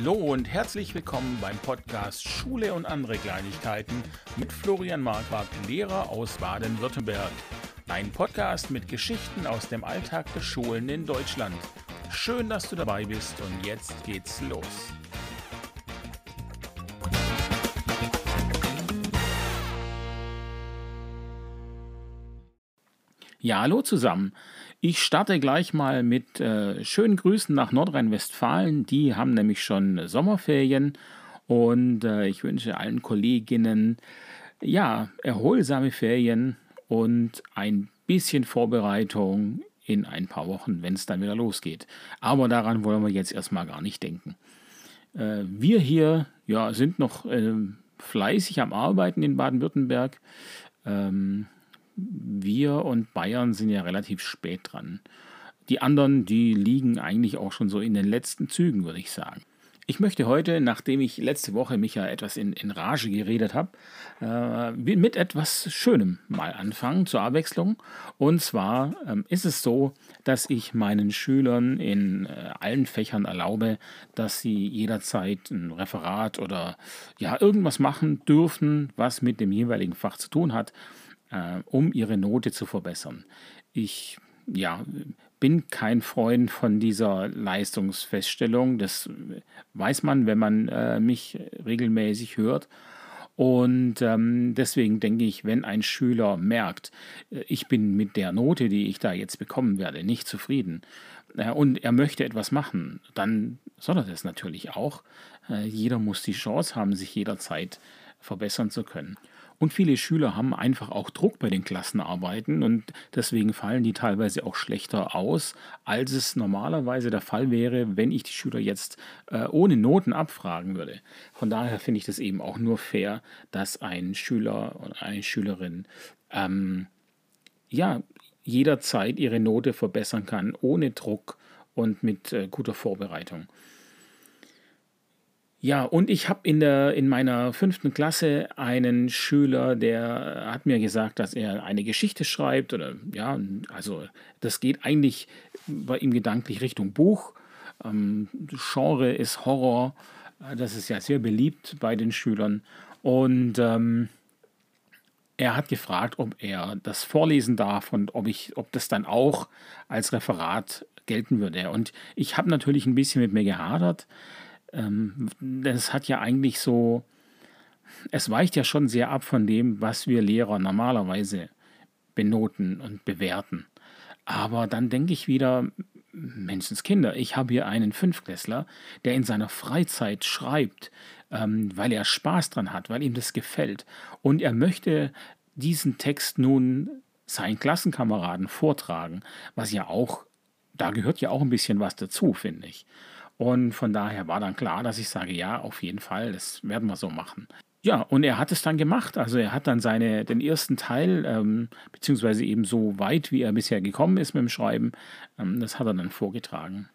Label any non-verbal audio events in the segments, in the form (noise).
Hallo und herzlich willkommen beim Podcast Schule und andere Kleinigkeiten mit Florian Marquardt, Lehrer aus Baden-Württemberg. Ein Podcast mit Geschichten aus dem Alltag der Schulen in Deutschland. Schön, dass du dabei bist und jetzt geht's los. Ja, hallo zusammen. Ich starte gleich mal mit äh, schönen Grüßen nach Nordrhein-Westfalen. Die haben nämlich schon Sommerferien und äh, ich wünsche allen Kolleginnen ja erholsame Ferien und ein bisschen Vorbereitung in ein paar Wochen, wenn es dann wieder losgeht. Aber daran wollen wir jetzt erstmal gar nicht denken. Äh, wir hier ja, sind noch ähm, fleißig am Arbeiten in Baden-Württemberg. Ähm, wir und Bayern sind ja relativ spät dran. Die anderen, die liegen eigentlich auch schon so in den letzten Zügen, würde ich sagen. Ich möchte heute, nachdem ich letzte Woche mich ja etwas in, in Rage geredet habe, äh, mit etwas Schönem mal anfangen zur Abwechslung. Und zwar ähm, ist es so, dass ich meinen Schülern in äh, allen Fächern erlaube, dass sie jederzeit ein Referat oder ja irgendwas machen dürfen, was mit dem jeweiligen Fach zu tun hat äh, um ihre Note zu verbessern. Ich ja, bin kein Freund von dieser Leistungsfeststellung. Das weiß man, wenn man äh, mich regelmäßig hört. Und ähm, deswegen denke ich, wenn ein Schüler merkt, äh, ich bin mit der Note, die ich da jetzt bekommen werde, nicht zufrieden äh, und er möchte etwas machen, dann soll er das natürlich auch. Äh, jeder muss die Chance haben, sich jederzeit verbessern zu können. Und viele Schüler haben einfach auch Druck bei den Klassenarbeiten und deswegen fallen die teilweise auch schlechter aus, als es normalerweise der Fall wäre, wenn ich die Schüler jetzt äh, ohne Noten abfragen würde. Von daher finde ich das eben auch nur fair, dass ein Schüler oder eine Schülerin ähm, ja jederzeit ihre Note verbessern kann, ohne Druck und mit äh, guter Vorbereitung. Ja, und ich habe in, in meiner fünften Klasse einen Schüler, der hat mir gesagt, dass er eine Geschichte schreibt. Oder ja, also das geht eigentlich bei ihm gedanklich Richtung Buch. Ähm, Genre ist Horror. Das ist ja sehr beliebt bei den Schülern. Und ähm, er hat gefragt, ob er das vorlesen darf und ob ich, ob das dann auch als Referat gelten würde. Und ich habe natürlich ein bisschen mit mir gehadert ähm, das hat ja eigentlich so, es weicht ja schon sehr ab von dem, was wir Lehrer normalerweise benoten und bewerten. Aber dann denke ich wieder, Menschenskinder, ich habe hier einen Fünfklässler, der in seiner Freizeit schreibt, ähm, weil er Spaß dran hat, weil ihm das gefällt. Und er möchte diesen Text nun seinen Klassenkameraden vortragen, was ja auch, da gehört ja auch ein bisschen was dazu, finde ich. Und von daher war dann klar, dass ich sage, ja, auf jeden Fall, das werden wir so machen. Ja, und er hat es dann gemacht. Also er hat dann seine, den ersten Teil, ähm, beziehungsweise eben so weit, wie er bisher gekommen ist mit dem Schreiben, ähm, das hat er dann vorgetragen.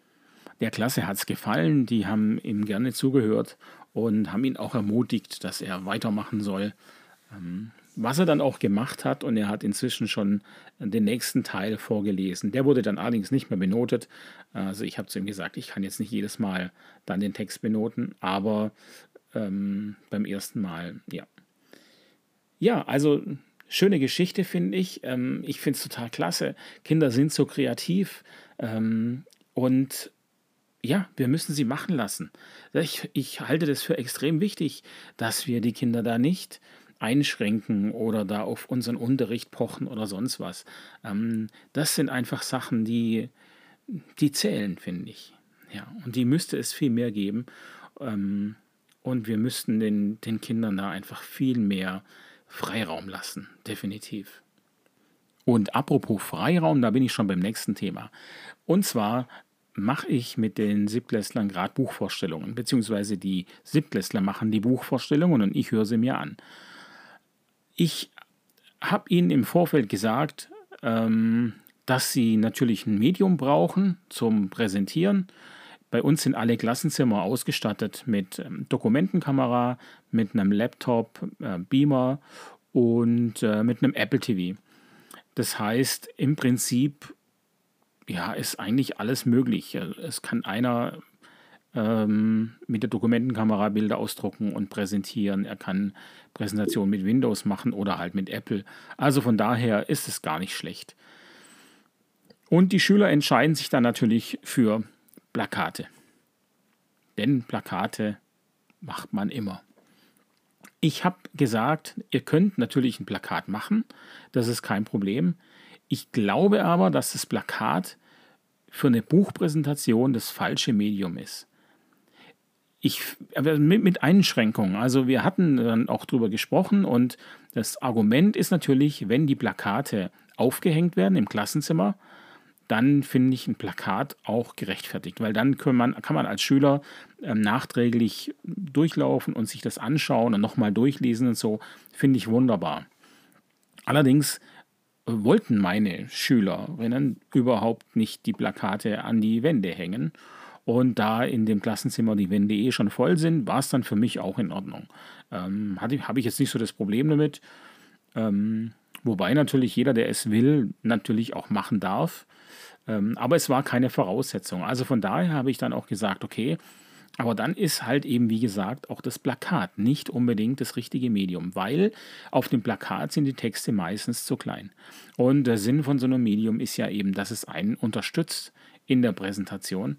Der Klasse hat es gefallen, die haben ihm gerne zugehört und haben ihn auch ermutigt, dass er weitermachen soll. Ähm, was er dann auch gemacht hat, und er hat inzwischen schon den nächsten Teil vorgelesen. Der wurde dann allerdings nicht mehr benotet. Also ich habe zu ihm gesagt, ich kann jetzt nicht jedes Mal dann den Text benoten, aber ähm, beim ersten Mal, ja. Ja, also schöne Geschichte finde ich. Ähm, ich finde es total klasse. Kinder sind so kreativ ähm, und ja, wir müssen sie machen lassen. Ich, ich halte das für extrem wichtig, dass wir die Kinder da nicht einschränken oder da auf unseren Unterricht pochen oder sonst was. Ähm, das sind einfach Sachen, die, die zählen, finde ich. Ja, und die müsste es viel mehr geben. Ähm, und wir müssten den, den Kindern da einfach viel mehr Freiraum lassen, definitiv. Und apropos Freiraum, da bin ich schon beim nächsten Thema. Und zwar mache ich mit den Siebtklässlern gerade Buchvorstellungen, beziehungsweise die Siebtklässler machen die Buchvorstellungen und ich höre sie mir an. Ich habe Ihnen im Vorfeld gesagt, ähm, dass Sie natürlich ein Medium brauchen zum Präsentieren. Bei uns sind alle Klassenzimmer ausgestattet mit ähm, Dokumentenkamera, mit einem Laptop, äh, Beamer und äh, mit einem Apple TV. Das heißt, im Prinzip ja, ist eigentlich alles möglich. Es kann einer ähm, mit der Dokumentenkamera Bilder ausdrucken und präsentieren. Er kann Präsentationen mit Windows machen oder halt mit Apple. Also von daher ist es gar nicht schlecht. Und die Schüler entscheiden sich dann natürlich für Plakate. Denn Plakate macht man immer. Ich habe gesagt, ihr könnt natürlich ein Plakat machen, das ist kein Problem. Ich glaube aber, dass das Plakat für eine Buchpräsentation das falsche Medium ist. Ich, mit, mit Einschränkungen. Also wir hatten dann auch darüber gesprochen und das Argument ist natürlich, wenn die Plakate aufgehängt werden im Klassenzimmer, dann finde ich ein Plakat auch gerechtfertigt, weil dann kann man, kann man als Schüler ähm, nachträglich durchlaufen und sich das anschauen und nochmal durchlesen und so, finde ich wunderbar. Allerdings äh, wollten meine Schülerinnen überhaupt nicht die Plakate an die Wände hängen. Und da in dem Klassenzimmer die Wände eh schon voll sind, war es dann für mich auch in Ordnung. Ähm, Habe ich jetzt nicht so das Problem damit. Ähm, wobei natürlich jeder, der es will, natürlich auch machen darf. Ähm, aber es war keine Voraussetzung. Also von daher habe ich dann auch gesagt, okay, aber dann ist halt eben, wie gesagt, auch das Plakat nicht unbedingt das richtige Medium, weil auf dem Plakat sind die Texte meistens zu klein. Und der Sinn von so einem Medium ist ja eben, dass es einen unterstützt in der Präsentation,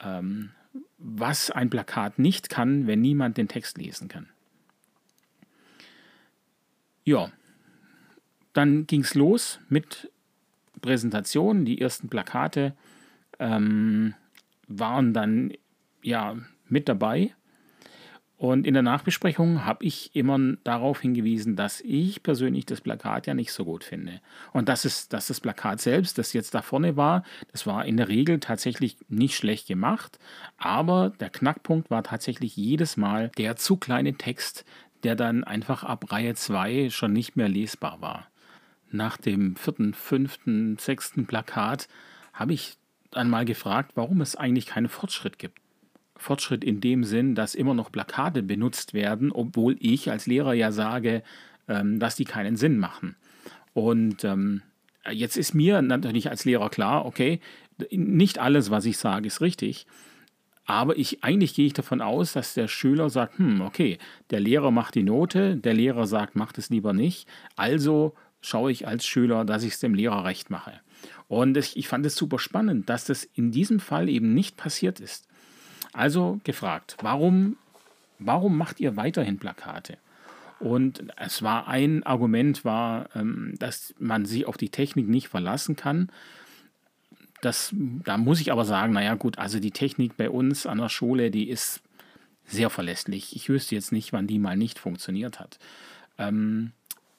ähm, was ein Plakat nicht kann, wenn niemand den Text lesen kann. Ja, dann ging es los mit Präsentation, die ersten Plakate ähm, waren dann ja mit dabei. Und in der Nachbesprechung habe ich immer darauf hingewiesen, dass ich persönlich das Plakat ja nicht so gut finde. Und das ist, dass das Plakat selbst, das jetzt da vorne war, das war in der Regel tatsächlich nicht schlecht gemacht. Aber der Knackpunkt war tatsächlich jedes Mal der zu kleine Text, der dann einfach ab Reihe 2 schon nicht mehr lesbar war nach dem vierten, fünften, sechsten Plakat habe ich dann mal gefragt, warum es eigentlich keinen Fortschritt gibt. Fortschritt in dem Sinn, dass immer noch Plakate benutzt werden, obwohl ich als Lehrer ja sage, ähm, dass die keinen Sinn machen. Und ähm, jetzt ist mir natürlich als Lehrer klar, okay, nicht alles, was ich sage, ist richtig. Aber ich, eigentlich gehe ich davon aus, dass der Schüler sagt, hm, okay, der Lehrer macht die Note, der Lehrer sagt, macht es lieber nicht. Also schaue ich als Schüler, dass ich es dem Lehrer recht mache. Und ich fand es super spannend, dass das in diesem Fall eben nicht passiert ist. Also gefragt, warum, warum macht ihr weiterhin Plakate? Und es war ein Argument, war, ähm, dass man sich auf die Technik nicht verlassen kann. Das, da muss ich aber sagen, naja gut, also die Technik bei uns an der Schule, die ist sehr verlässlich. Ich wüsste jetzt nicht, wann die mal nicht funktioniert hat. Ähm,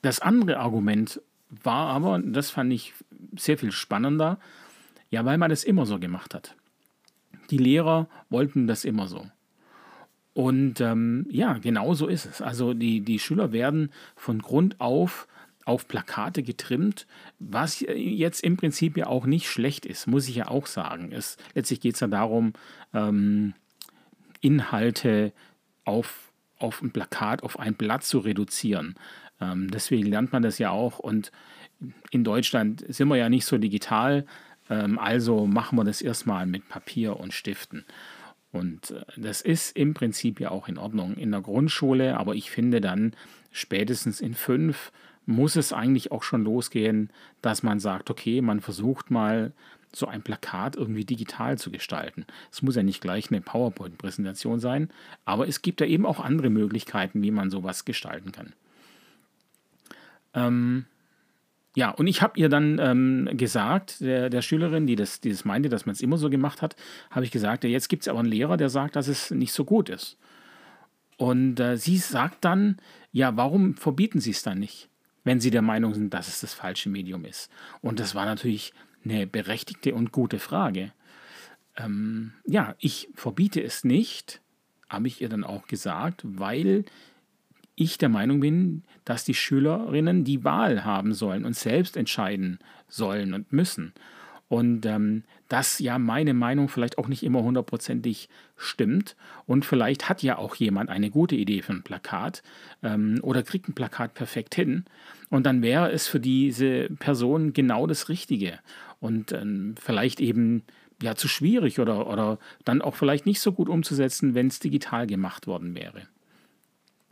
das andere Argument war aber, das fand ich sehr viel spannender, ja, weil man das immer so gemacht hat. Die Lehrer wollten das immer so. Und ähm, ja, genau so ist es. Also die, die Schüler werden von Grund auf auf Plakate getrimmt, was jetzt im Prinzip ja auch nicht schlecht ist, muss ich ja auch sagen. Es, letztlich geht es ja darum, ähm, Inhalte auf, auf ein Plakat, auf ein Blatt zu reduzieren. Ähm, deswegen lernt man das ja auch. Und in Deutschland sind wir ja nicht so digital. Ähm, also machen wir das erstmal mit Papier und Stiften. Und äh, das ist im Prinzip ja auch in Ordnung in der Grundschule, aber ich finde dann spätestens in fünf muss es eigentlich auch schon losgehen, dass man sagt, okay, man versucht mal so ein Plakat irgendwie digital zu gestalten. Es muss ja nicht gleich eine PowerPoint-Präsentation sein, aber es gibt ja eben auch andere Möglichkeiten, wie man sowas gestalten kann. Ähm, ja, und ich habe ihr dann ähm, gesagt, der, der, Schülerin, die das, die das meinte, dass man es immer so gemacht hat, habe ich gesagt, ja, jetzt gibt es aber einen Lehrer, der sagt, dass es nicht so gut ist. Und äh, sie sagt dann, ja, warum verbieten Sie es dann nicht, wenn Sie der Meinung sind, dass es das falsche Medium ist? Und das war natürlich eine berechtigte und gute Frage. Ähm, ja, ich verbiete es nicht, habe ich ihr dann auch gesagt, weil ich der Meinung bin, dass die Schülerinnen die Wahl haben sollen und selbst entscheiden sollen und müssen. Und ähm, dass ja meine Meinung vielleicht auch nicht immer hundertprozentig stimmt. Und vielleicht hat ja auch jemand eine gute Idee für ein Plakat ähm, oder kriegt ein Plakat perfekt hin. Und dann wäre es für diese Person genau das Richtige. Und ähm, vielleicht eben ja zu schwierig oder, oder dann auch vielleicht nicht so gut umzusetzen, wenn es digital gemacht worden wäre.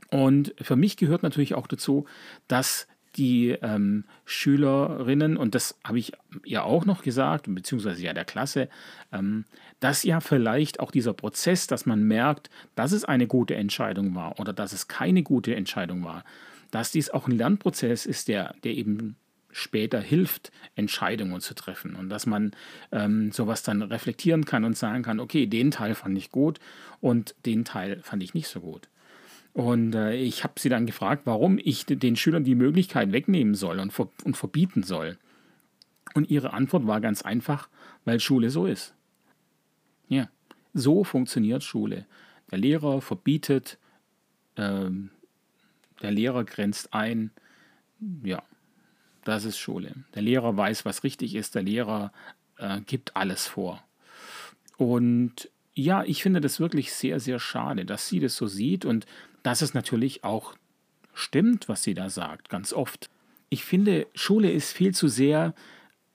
Und für mich gehört natürlich auch dazu, dass die ähm, Schülerinnen, und das habe ich ja auch noch gesagt, beziehungsweise ja der Klasse, ähm, dass ja vielleicht auch dieser Prozess, dass man merkt, dass es eine gute Entscheidung war oder dass es keine gute Entscheidung war, dass dies auch ein Lernprozess ist, der, der eben später hilft, Entscheidungen zu treffen und dass man ähm, sowas dann reflektieren kann und sagen kann, okay, den Teil fand ich gut und den Teil fand ich nicht so gut. Und äh, ich habe sie dann gefragt, warum ich den Schülern die Möglichkeit wegnehmen soll und, ver und verbieten soll. Und ihre Antwort war ganz einfach, weil Schule so ist. Ja, so funktioniert Schule. Der Lehrer verbietet, ähm, der Lehrer grenzt ein. Ja, das ist Schule. Der Lehrer weiß, was richtig ist. Der Lehrer äh, gibt alles vor. Und ja, ich finde das wirklich sehr, sehr schade, dass sie das so sieht und dass es natürlich auch stimmt, was sie da sagt, ganz oft. Ich finde, Schule ist viel zu sehr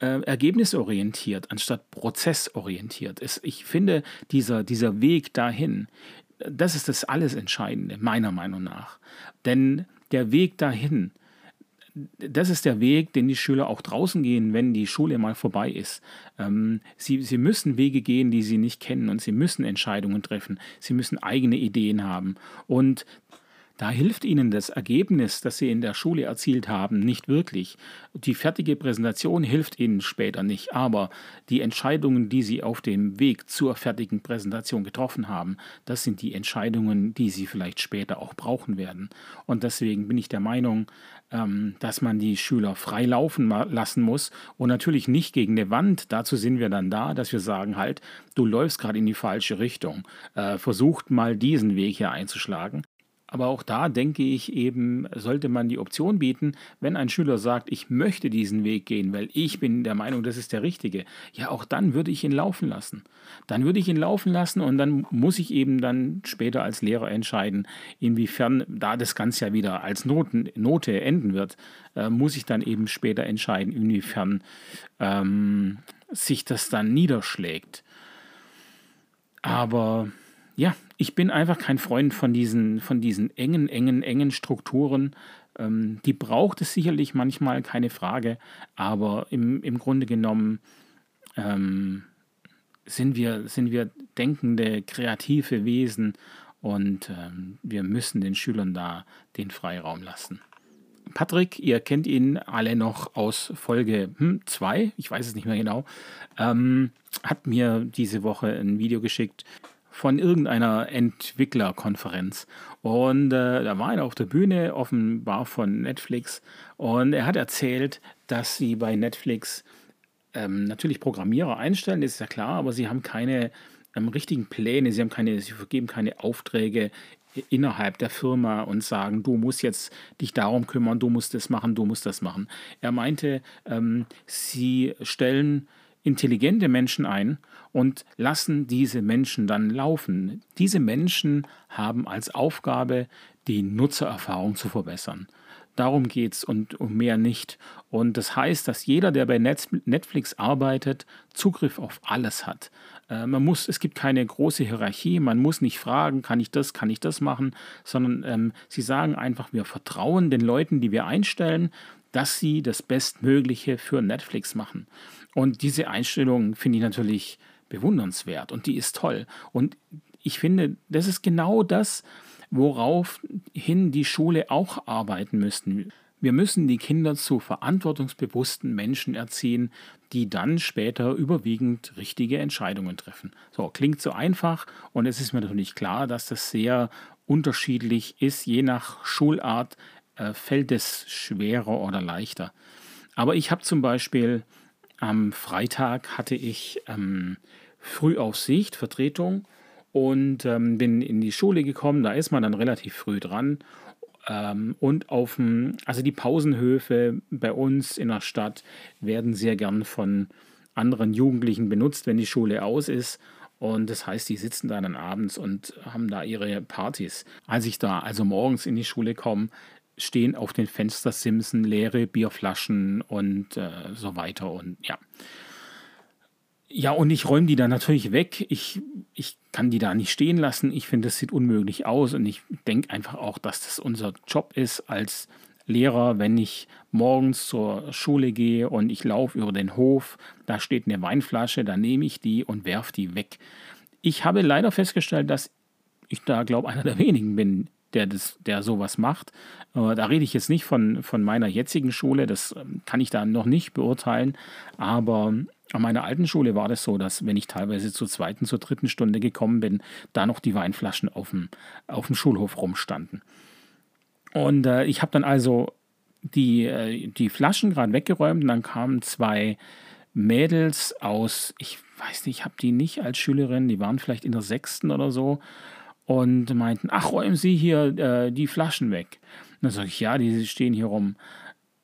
äh, ergebnisorientiert anstatt prozessorientiert. Es, ich finde, dieser, dieser Weg dahin, das ist das alles Entscheidende, meiner Meinung nach. Denn der Weg dahin, das ist der Weg, den die Schüler auch draußen gehen, wenn die Schule mal vorbei ist. Ähm, sie, sie müssen Wege gehen, die sie nicht kennen und sie müssen Entscheidungen treffen. Sie müssen eigene Ideen haben. Und da hilft Ihnen das Ergebnis, das Sie in der Schule erzielt haben, nicht wirklich. Die fertige Präsentation hilft Ihnen später nicht, aber die Entscheidungen, die Sie auf dem Weg zur fertigen Präsentation getroffen haben, das sind die Entscheidungen, die Sie vielleicht später auch brauchen werden. Und deswegen bin ich der Meinung, ähm, dass man die Schüler frei laufen lassen muss und natürlich nicht gegen eine Wand. Dazu sind wir dann da, dass wir sagen halt, du läufst gerade in die falsche Richtung. Äh, versucht mal diesen Weg hier einzuschlagen. Aber auch da denke ich eben, sollte man die Option bieten, wenn ein Schüler sagt, ich möchte diesen Weg gehen, weil ich bin der Meinung, das ist der richtige. Ja, auch dann würde ich ihn laufen lassen. Dann würde ich ihn laufen lassen und dann muss ich eben dann später als Lehrer entscheiden, inwiefern, da das Ganze ja wieder als Noten, Note enden wird, äh, muss ich dann eben später entscheiden, inwiefern ähm, sich das dann niederschlägt. Aber ja, ich bin einfach kein Freund von diesen, von diesen engen, engen, engen Strukturen. Ähm, die braucht es sicherlich manchmal, keine Frage, aber im, im Grunde genommen ähm, sind, wir, sind wir denkende, kreative Wesen und ähm, wir müssen den Schülern da den Freiraum lassen. Patrick, ihr kennt ihn alle noch aus Folge 2, hm, ich weiß es nicht mehr genau, ähm, hat mir diese Woche ein Video geschickt, von irgendeiner Entwicklerkonferenz. Und äh, da war einer auf der Bühne, offenbar von Netflix. Und er hat erzählt, dass sie bei Netflix ähm, natürlich Programmierer einstellen, ist ja klar, aber sie haben keine ähm, richtigen Pläne, sie haben keine, sie vergeben keine Aufträge innerhalb der Firma und sagen, du musst jetzt dich darum kümmern, du musst das machen, du musst das machen. Er meinte, ähm, sie stellen intelligente Menschen ein und lassen diese Menschen dann laufen. Diese Menschen haben als Aufgabe, die Nutzererfahrung zu verbessern. Darum geht es und um mehr nicht. Und das heißt, dass jeder, der bei Netflix arbeitet, Zugriff auf alles hat. Äh, man muss, es gibt keine große Hierarchie, man muss nicht fragen, kann ich das, kann ich das machen, sondern ähm, sie sagen einfach, wir vertrauen den Leuten, die wir einstellen, dass sie das Bestmögliche für Netflix machen. Und diese Einstellung finde ich natürlich bewundernswert und die ist toll. Und ich finde, das ist genau das, woraufhin die Schule auch arbeiten müsste. Wir müssen die Kinder zu verantwortungsbewussten Menschen erziehen, die dann später überwiegend richtige Entscheidungen treffen. So, klingt so einfach und es ist mir natürlich klar, dass das sehr unterschiedlich ist. Je nach Schulart äh, fällt es schwerer oder leichter. Aber ich habe zum Beispiel am Freitag hatte ich ähm, Frühaufsicht, Vertretung und ähm, bin in die Schule gekommen. Da ist man dann relativ früh dran. Ähm, und auf dem, also die Pausenhöfe bei uns in der Stadt werden sehr gern von anderen Jugendlichen benutzt, wenn die Schule aus ist. Und das heißt, die sitzen da dann abends und haben da ihre Partys. Als ich da also morgens in die Schule komme, stehen auf den Fenstersimsen leere Bierflaschen und äh, so weiter und ja. Ja, und ich räume die dann natürlich weg. Ich, ich kann die da nicht stehen lassen. Ich finde, das sieht unmöglich aus und ich denke einfach auch, dass das unser Job ist als Lehrer, wenn ich morgens zur Schule gehe und ich laufe über den Hof, da steht eine Weinflasche, dann nehme ich die und werfe die weg. Ich habe leider festgestellt, dass ich da, glaube einer der wenigen bin, der, das, der sowas macht. Äh, da rede ich jetzt nicht von, von meiner jetzigen Schule, das ähm, kann ich da noch nicht beurteilen, aber an meiner alten Schule war das so, dass wenn ich teilweise zur zweiten, zur dritten Stunde gekommen bin, da noch die Weinflaschen auf dem, auf dem Schulhof rumstanden. Und äh, ich habe dann also die, äh, die Flaschen gerade weggeräumt und dann kamen zwei Mädels aus, ich weiß nicht, ich habe die nicht als Schülerin, die waren vielleicht in der sechsten oder so und meinten, ach, räumen Sie hier äh, die Flaschen weg. Und dann sage ich, ja, die stehen hier rum.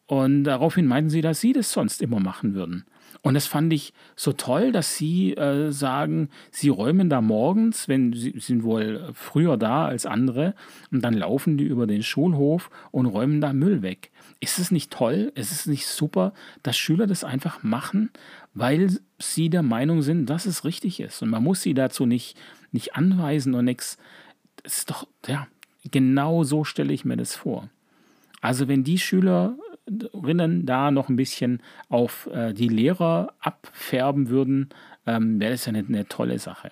Und daraufhin meinten sie, dass sie das sonst immer machen würden. Und das fand ich so toll, dass sie äh, sagen, sie räumen da morgens, wenn sie sind wohl früher da als andere, und dann laufen die über den Schulhof und räumen da Müll weg. Ist es nicht toll? Ist es nicht super, dass Schüler das einfach machen, weil sie der Meinung sind, dass es richtig ist? Und man muss sie dazu nicht, nicht anweisen und nichts. Das ist doch, ja, genau so stelle ich mir das vor. Also wenn die Schüler Rinnen da noch ein bisschen auf äh, die Lehrer abfärben würden, ähm, wäre das ja eine, eine, tolle Sache.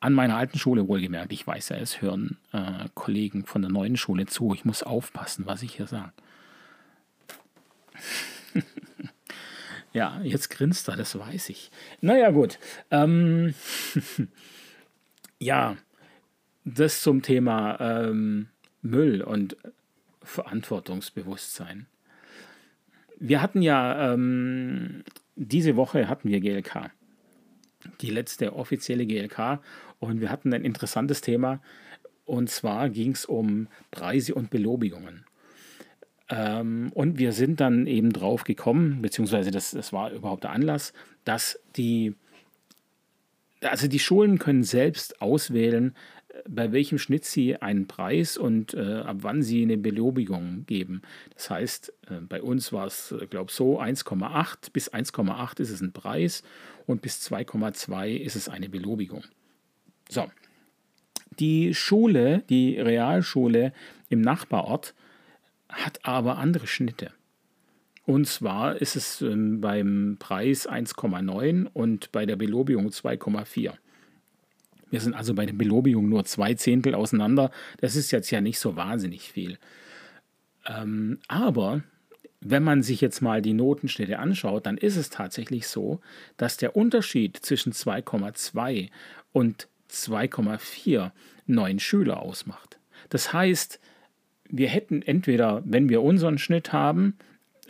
An meiner alten Schule wohlgemerkt, ich weiß ja, es hören äh, Kollegen von der neuen Schule zu. Ich muss aufpassen, was ich hier sage. (laughs) ja, jetzt grinst er, das weiß ich. Naja, gut. Ähm, (laughs) ja, das zum Thema ähm, Müll und Verantwortungsbewusstsein. Wir hatten ja ähm, diese Woche hatten wir GLK, die letzte offizielle GLK, und wir hatten ein interessantes Thema. Und zwar ging es um Preise und Belobigungen. Ähm, und wir sind dann eben drauf gekommen, beziehungsweise das, das war überhaupt der Anlass, dass die, also die Schulen können selbst auswählen, bei welchem Schnitt Sie einen Preis und äh, ab wann Sie eine Belobigung geben. Das heißt, äh, bei uns war es, äh, glaube ich, so 1,8 bis 1,8 ist es ein Preis und bis 2,2 ist es eine Belobigung. So, die Schule, die Realschule im Nachbarort hat aber andere Schnitte. Und zwar ist es ähm, beim Preis 1,9 und bei der Belobigung 2,4. Wir sind also bei der Belobigung nur zwei Zehntel auseinander. Das ist jetzt ja nicht so wahnsinnig viel. Ähm, aber wenn man sich jetzt mal die Notenschnitte anschaut, dann ist es tatsächlich so, dass der Unterschied zwischen 2,2 und 2,4 neun Schüler ausmacht. Das heißt, wir hätten entweder, wenn wir unseren Schnitt haben,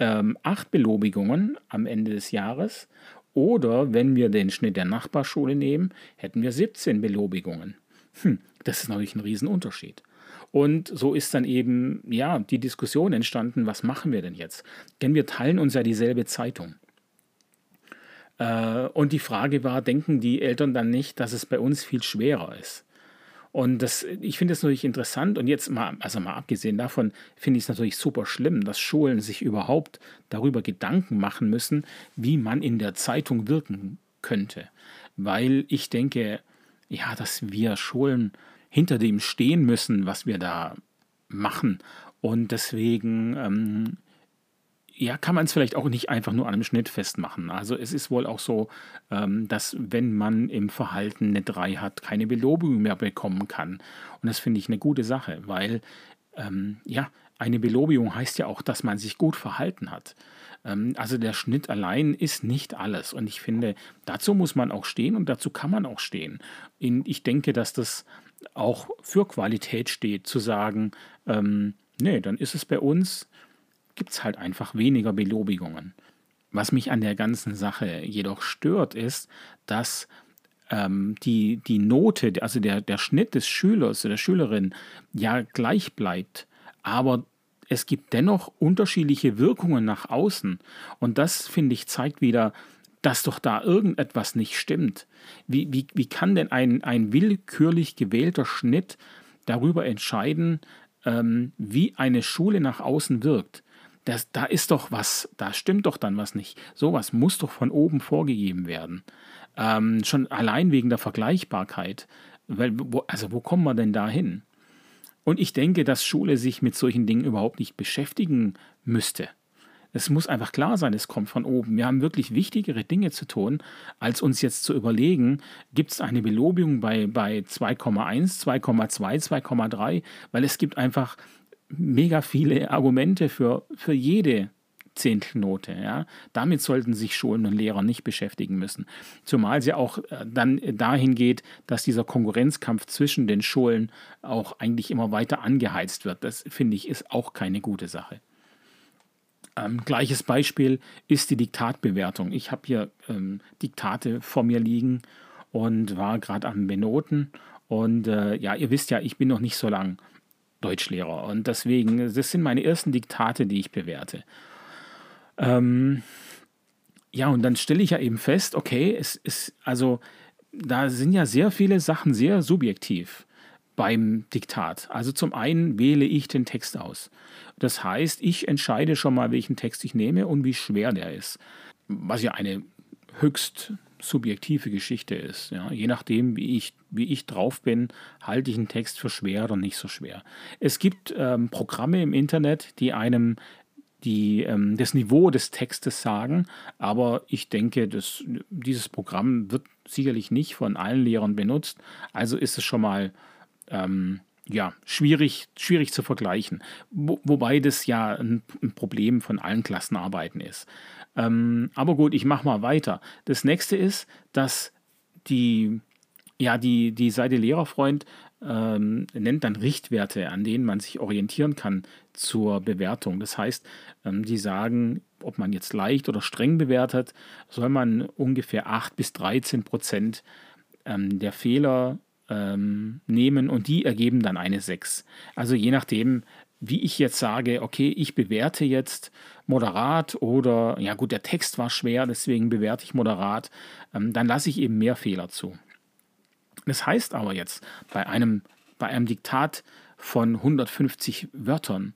ähm, acht Belobigungen am Ende des Jahres oder wenn wir den Schnitt der Nachbarschule nehmen, hätten wir 17 Belobigungen. Hm, das ist natürlich ein Riesenunterschied. Und so ist dann eben ja die Diskussion entstanden, was machen wir denn jetzt? Denn wir teilen uns ja dieselbe Zeitung. Äh, und die Frage war, denken die Eltern dann nicht, dass es bei uns viel schwerer ist? Und das, ich finde es natürlich interessant und jetzt mal, also mal abgesehen davon, finde ich es natürlich super schlimm, dass Schulen sich überhaupt darüber Gedanken machen müssen, wie man in der Zeitung wirken könnte. Weil ich denke, ja, dass wir Schulen hinter dem stehen müssen, was wir da machen. Und deswegen ähm, ja, kann man es vielleicht auch nicht einfach nur an einem Schnitt festmachen. Also es ist wohl auch so, ähm, dass wenn man im Verhalten eine 3 hat, keine Belobigung mehr bekommen kann. Und das finde ich eine gute Sache, weil ähm, ja, eine Belobigung heißt ja auch, dass man sich gut verhalten hat. Ähm, also der Schnitt allein ist nicht alles. Und ich finde, dazu muss man auch stehen und dazu kann man auch stehen. In, ich denke, dass das auch für Qualität steht, zu sagen, ähm, nee, dann ist es bei uns gibt es halt einfach weniger Belobigungen. Was mich an der ganzen Sache jedoch stört, ist, dass ähm, die, die Note, also der, der Schnitt des Schülers oder der Schülerin ja gleich bleibt, aber es gibt dennoch unterschiedliche Wirkungen nach außen. Und das, finde ich, zeigt wieder, dass doch da irgendetwas nicht stimmt. Wie, wie, wie kann denn ein, ein willkürlich gewählter Schnitt darüber entscheiden, ähm, wie eine Schule nach außen wirkt, das, da ist doch was, da stimmt doch dann was nicht. Sowas muss doch von oben vorgegeben werden. Ähm, schon allein wegen der Vergleichbarkeit. Weil, wo, also wo kommen wir denn da hin? Und ich denke, dass Schule sich mit solchen Dingen überhaupt nicht beschäftigen müsste. Es muss einfach klar sein, es kommt von oben. Wir haben wirklich wichtigere Dinge zu tun, als uns jetzt zu überlegen, gibt es eine Belobigung bei, bei 2,1, 2,2, 2,3, weil es gibt einfach mega viele Argumente für, für jede Zehntelnote. Ja? Damit sollten sich Schulen und Lehrer nicht beschäftigen müssen. Zumal sie auch äh, dann dahin geht, dass dieser Konkurrenzkampf zwischen den Schulen auch eigentlich immer weiter angeheizt wird. Das finde ich ist auch keine gute Sache. Ähm, gleiches Beispiel ist die Diktatbewertung. Ich habe hier ähm, Diktate vor mir liegen und war gerade am Benoten. Und äh, ja, ihr wisst ja, ich bin noch nicht so lang Deutschlehrer. Und deswegen, das sind meine ersten Diktate, die ich bewerte. Ähm, ja, und dann stelle ich ja eben fest, okay, es ist, also da sind ja sehr viele Sachen sehr subjektiv beim Diktat. Also zum einen wähle ich den Text aus. Das heißt, ich entscheide schon mal, welchen Text ich nehme und wie schwer der ist. Was ja eine höchst subjektive Geschichte ist. Ja. Je nachdem, wie ich, wie ich drauf bin, halte ich einen Text für schwer oder nicht so schwer. Es gibt ähm, Programme im Internet, die einem die, ähm, das Niveau des Textes sagen, aber ich denke, dass dieses Programm wird sicherlich nicht von allen Lehrern benutzt, also ist es schon mal ähm, ja, schwierig, schwierig zu vergleichen. Wo, wobei das ja ein, ein, Problem von allen Klassenarbeiten ist. Ähm, aber gut, ich mache mal weiter. Das nächste ist, dass die, ja, die, die Seite Lehrerfreund ähm, nennt dann Richtwerte, an denen man sich orientieren kann zur Bewertung. Das heißt, ähm, die sagen, ob man jetzt leicht oder streng bewertet, soll man ungefähr 8 bis 13 Prozent ähm, der Fehler ähm, nehmen und die ergeben dann eine 6. Also je nachdem, wie ich jetzt sage, okay, ich bewerte jetzt moderat oder, ja gut, der Text war schwer, deswegen bewerte ich moderat, ähm, dann lasse ich eben mehr Fehler zu. Das heißt aber jetzt, bei einem, bei einem Diktat von 150 Wörtern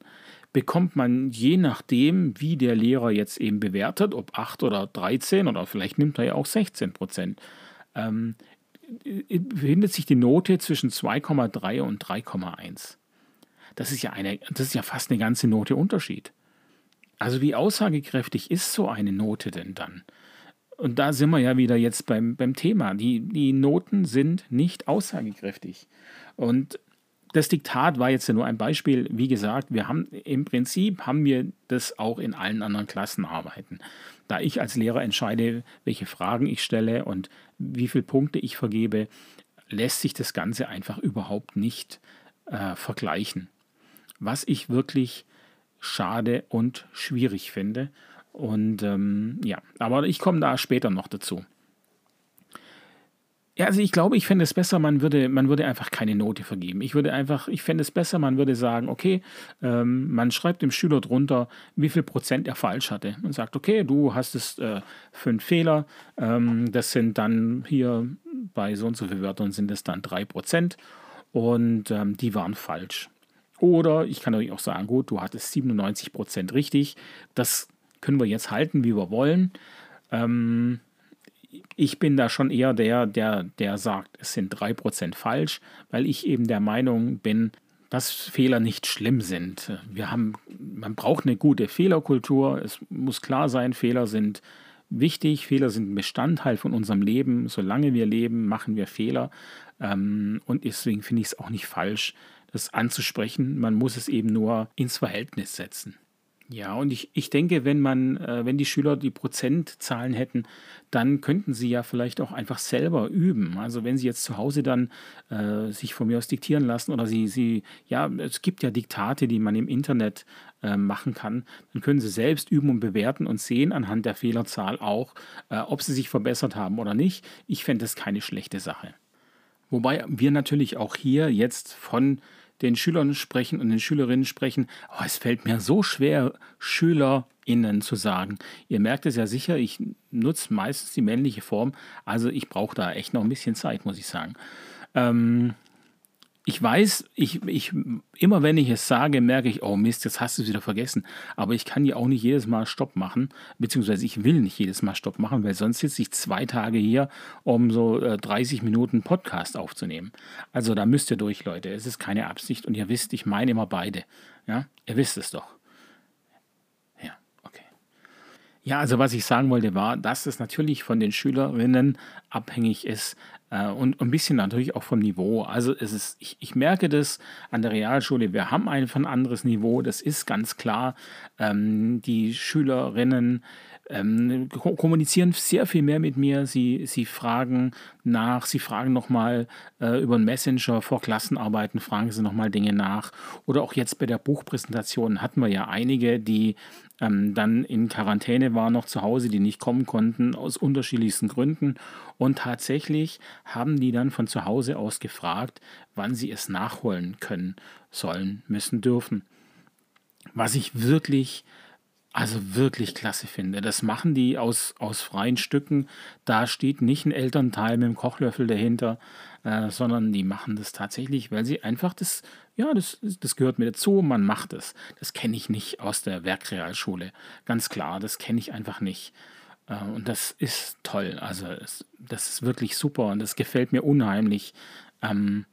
bekommt man je nachdem, wie der Lehrer jetzt eben bewertet, ob 8 oder 13 oder vielleicht nimmt er ja auch 16 Prozent, ähm, befindet sich die Note zwischen 2,3 und 3,1. Das ist ja eine, das ist ja fast eine ganze Note Unterschied. Also wie aussagekräftig ist so eine Note denn dann? Und da sind wir ja wieder jetzt beim, beim Thema. Die, die Noten sind nicht aussagekräftig. Und das Diktat war jetzt ja nur ein Beispiel. Wie gesagt, wir haben im Prinzip haben wir das auch in allen anderen Klassenarbeiten. Da ich als Lehrer entscheide, welche Fragen ich stelle und wie viele Punkte ich vergebe, lässt sich das Ganze einfach überhaupt nicht äh, vergleichen. Was ich wirklich schade und schwierig finde. Und ähm, ja, aber ich komme da später noch dazu. Ja, also ich glaube, ich fände es besser, man würde, man würde einfach keine Note vergeben. Ich würde einfach, ich fände es besser, man würde sagen, okay, ähm, man schreibt dem Schüler drunter, wie viel Prozent er falsch hatte. Und sagt, okay, du hast es äh, fünf Fehler, ähm, das sind dann hier bei so und so vielen Wörtern sind es dann drei Prozent und ähm, die waren falsch. Oder ich kann natürlich auch sagen, gut, du hattest 97 Prozent richtig. Das können wir jetzt halten, wie wir wollen. Ähm, ich bin da schon eher der, der, der sagt, es sind 3% falsch, weil ich eben der Meinung bin, dass Fehler nicht schlimm sind. Wir haben, man braucht eine gute Fehlerkultur. Es muss klar sein, Fehler sind wichtig, Fehler sind Bestandteil von unserem Leben. Solange wir leben, machen wir Fehler. Ähm, und deswegen finde ich es auch nicht falsch, das anzusprechen. Man muss es eben nur ins Verhältnis setzen. Ja, und ich, ich denke, wenn man, äh, wenn die Schüler die Prozentzahlen hätten, dann könnten sie ja vielleicht auch einfach selber üben. Also wenn sie jetzt zu Hause dann äh, sich von mir aus diktieren lassen oder sie, sie, ja, es gibt ja Diktate, die man im Internet äh, machen kann, dann können sie selbst üben und bewerten und sehen anhand der Fehlerzahl auch, äh, ob sie sich verbessert haben oder nicht. Ich fände das keine schlechte Sache. Wobei wir natürlich auch hier jetzt von den Schülern sprechen und den Schülerinnen sprechen, oh, es fällt mir so schwer, SchülerInnen zu sagen. Ihr merkt es ja sicher, ich nutze meistens die männliche Form, also ich brauche da echt noch ein bisschen Zeit, muss ich sagen. Ähm, ich weiß, ich, ich, immer wenn ich es sage, merke ich, oh Mist, jetzt hast du es wieder vergessen. Aber ich kann ja auch nicht jedes Mal Stopp machen, beziehungsweise ich will nicht jedes Mal Stopp machen, weil sonst sitze ich zwei Tage hier, um so äh, 30 Minuten Podcast aufzunehmen. Also da müsst ihr durch, Leute. Es ist keine Absicht und ihr wisst, ich meine immer beide. Ja, ihr wisst es doch. Ja, okay. Ja, also was ich sagen wollte war, dass es natürlich von den Schülerinnen abhängig ist, äh, und ein bisschen natürlich auch vom Niveau. Also es ist, ich, ich merke das an der Realschule, wir haben einfach ein anderes Niveau, das ist ganz klar. Ähm, die Schülerinnen ähm, kommunizieren sehr viel mehr mit mir. Sie, sie fragen nach, sie fragen nochmal äh, über einen Messenger vor Klassenarbeiten, fragen sie nochmal Dinge nach. Oder auch jetzt bei der Buchpräsentation hatten wir ja einige, die ähm, dann in Quarantäne waren, noch zu Hause, die nicht kommen konnten, aus unterschiedlichsten Gründen. Und tatsächlich haben die dann von zu Hause aus gefragt, wann sie es nachholen können, sollen, müssen, dürfen. Was ich wirklich also wirklich klasse finde. Das machen die aus, aus freien Stücken. Da steht nicht ein Elternteil mit dem Kochlöffel dahinter, äh, sondern die machen das tatsächlich, weil sie einfach das, ja, das, das gehört mir dazu, man macht es. Das kenne ich nicht aus der Werkrealschule. Ganz klar, das kenne ich einfach nicht. Äh, und das ist toll. Also das ist wirklich super und das gefällt mir unheimlich, ähm,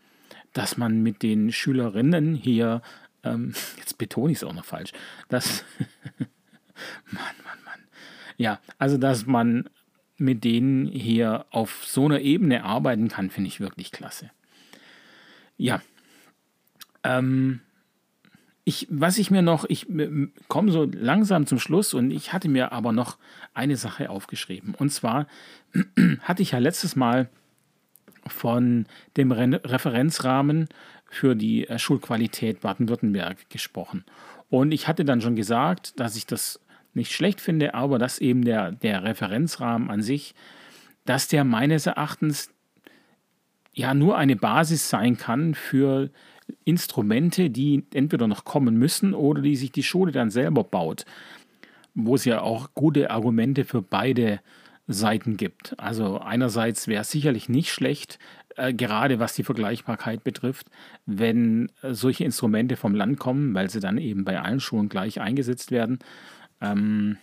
dass man mit den Schülerinnen hier, ähm, (laughs) jetzt betone ich es auch noch falsch, dass (laughs) Mann, Mann, Mann. Ja, also dass man mit denen hier auf so einer Ebene arbeiten kann, finde ich wirklich klasse. Ja. Ähm, ich, was ich mir noch, ich komme so langsam zum Schluss und ich hatte mir aber noch eine Sache aufgeschrieben. Und zwar (clears throat) hatte ich ja letztes Mal von dem Re Referenzrahmen für die äh, Schulqualität Baden-Württemberg gesprochen. Und ich hatte dann schon gesagt, dass ich das nicht schlecht finde, aber dass eben der, der Referenzrahmen an sich, dass der meines Erachtens ja nur eine Basis sein kann für Instrumente, die entweder noch kommen müssen oder die sich die Schule dann selber baut, wo es ja auch gute Argumente für beide Seiten gibt. Also einerseits wäre es sicherlich nicht schlecht, äh, gerade was die Vergleichbarkeit betrifft, wenn äh, solche Instrumente vom Land kommen, weil sie dann eben bei allen Schulen gleich eingesetzt werden. Ähm,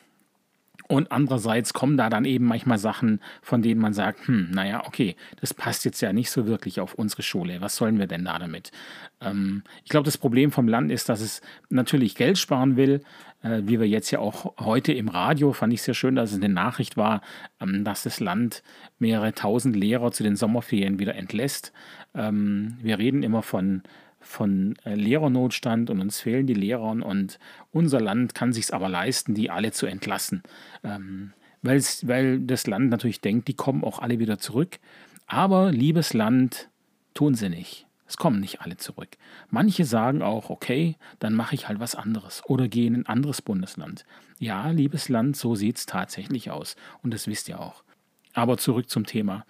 und andererseits kommen da dann eben manchmal Sachen, von denen man sagt, hm, naja, okay, das passt jetzt ja nicht so wirklich auf unsere Schule. Was sollen wir denn da damit? Ähm, ich glaube, das Problem vom Land ist, dass es natürlich Geld sparen will, äh, wie wir jetzt ja auch heute im Radio, fand ich sehr schön, dass es eine Nachricht war, ähm, dass das Land mehrere tausend Lehrer zu den Sommerferien wieder entlässt. Ähm, wir reden immer von von äh, Lehrernotstand und uns fehlen die Lehrer und unser Land kann sich aber leisten, die alle zu entlassen. Ähm, weil das Land natürlich denkt, die kommen auch alle wieder zurück. Aber liebes Land, tun sie nicht. Es kommen nicht alle zurück. Manche sagen auch, okay, dann mache ich halt was anderes oder gehe in ein anderes Bundesland. Ja, liebes Land, so sieht es tatsächlich aus. Und das wisst ihr auch. Aber zurück zum Thema.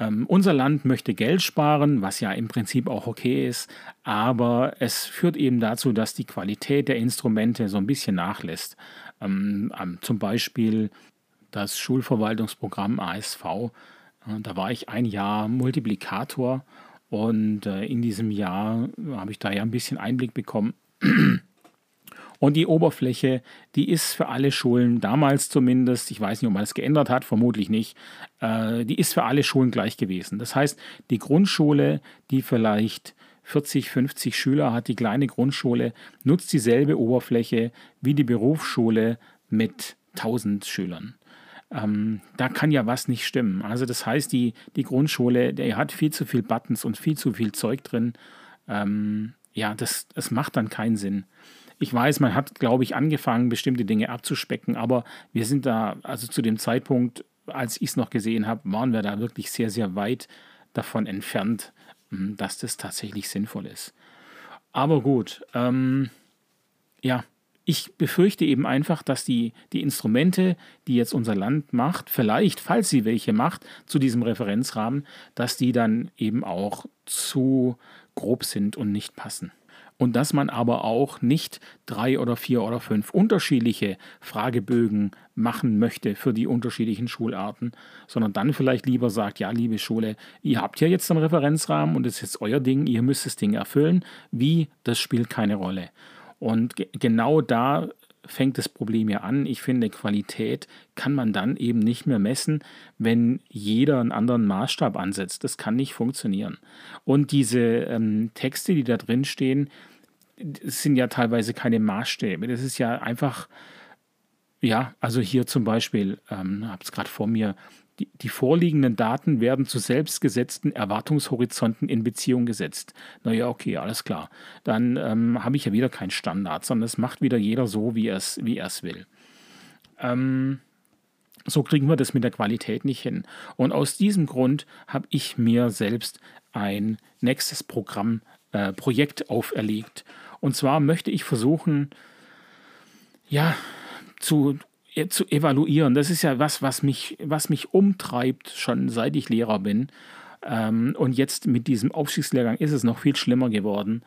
Ähm, unser Land möchte Geld sparen, was ja im Prinzip auch okay ist, aber es führt eben dazu, dass die Qualität der Instrumente so ein bisschen nachlässt. Ähm, zum Beispiel das Schulverwaltungsprogramm ASV, äh, da war ich ein Jahr Multiplikator und äh, in diesem Jahr habe ich da ja ein bisschen Einblick bekommen. Und die Oberfläche, die ist für alle Schulen, damals zumindest, ich weiß nicht, ob man das geändert hat, vermutlich nicht, äh, die ist für alle Schulen gleich gewesen. Das heißt, die Grundschule, die vielleicht 40, 50 Schüler hat, die kleine Grundschule, nutzt dieselbe Oberfläche wie die Berufsschule mit 1000 Schülern. Ähm, da kann ja was nicht stimmen. Also das heißt, die, die Grundschule, der hat viel zu viel Buttons und viel zu viel Zeug drin. Ähm, ja, das, das macht dann keinen Sinn. Ich weiß, man hat, glaube ich, angefangen, bestimmte Dinge abzuspecken, aber wir sind da, also zu dem Zeitpunkt, als ich es noch gesehen habe, waren wir da wirklich sehr, sehr weit davon entfernt, hm, dass das tatsächlich sinnvoll ist. Aber gut, ähm, ja, ich befürchte eben einfach, dass die, die Instrumente, die jetzt unser Land macht, vielleicht, falls sie welche macht, zu diesem Referenzrahmen, dass die dann eben auch zu grob sind und nicht passen. Und dass man aber auch nicht drei oder vier oder fünf unterschiedliche Fragebögen machen möchte für die unterschiedlichen Schularten, sondern dann vielleicht lieber sagt, ja, liebe Schule, ihr habt ja jetzt einen Referenzrahmen und es ist jetzt euer Ding, ihr müsst das Ding erfüllen. Wie, das spielt keine Rolle. Und genau da fängt das Problem ja an. Ich finde, Qualität kann man dann eben nicht mehr messen, wenn jeder einen anderen Maßstab ansetzt. Das kann nicht funktionieren. Und diese ähm, Texte, die da drin stehen, sind ja teilweise keine Maßstäbe. Das ist ja einfach, ja, also hier zum Beispiel, ähm, habe es gerade vor mir, die, die, vorliegenden Daten werden zu selbstgesetzten Erwartungshorizonten in Beziehung gesetzt. Naja, okay, alles klar. Dann ähm, habe ich ja wieder keinen Standard, sondern es macht wieder jeder so, wie er es wie will. Ähm, so kriegen wir das mit der Qualität nicht hin. Und aus diesem Grund habe ich mir selbst ein nächstes Programm, äh, Projekt auferlegt. Und zwar möchte ich versuchen, ja, zu, äh, zu evaluieren. Das ist ja was, was mich, was mich umtreibt, schon seit ich Lehrer bin. Ähm, und jetzt mit diesem Aufstiegslehrgang ist es noch viel schlimmer geworden,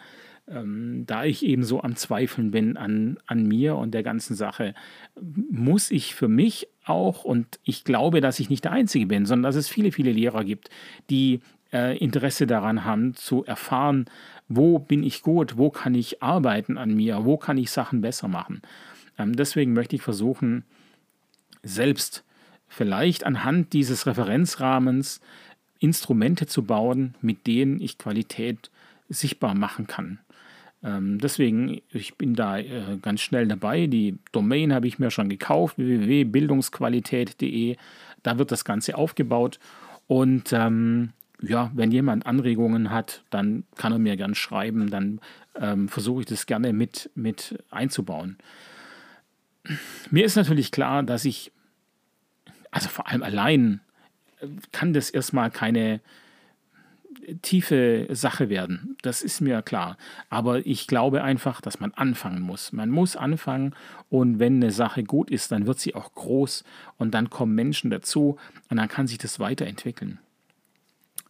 ähm, da ich eben so am Zweifeln bin an, an mir und der ganzen Sache. Muss ich für mich auch, und ich glaube, dass ich nicht der Einzige bin, sondern dass es viele, viele Lehrer gibt, die äh, Interesse daran haben, zu erfahren, wo bin ich gut, wo kann ich arbeiten an mir, wo kann ich Sachen besser machen. Ähm, deswegen möchte ich versuchen, selbst vielleicht anhand dieses Referenzrahmens Instrumente zu bauen, mit denen ich Qualität sichtbar machen kann. Ähm, deswegen, ich bin da äh, ganz schnell dabei. Die Domain habe ich mir schon gekauft, www.bildungsqualität.de. Da wird das Ganze aufgebaut. Und ähm, ja, wenn jemand Anregungen hat, dann kann er mir gern schreiben, dann ähm, versuche ich das gerne mit, mit einzubauen. Mir ist natürlich klar, dass ich, also vor allem allein, äh, kann das erstmal keine tiefe Sache werden. Das ist mir klar. Aber ich glaube einfach, dass man anfangen muss. Man muss anfangen und wenn eine Sache gut ist, dann wird sie auch groß und dann kommen Menschen dazu und dann kann sich das weiterentwickeln.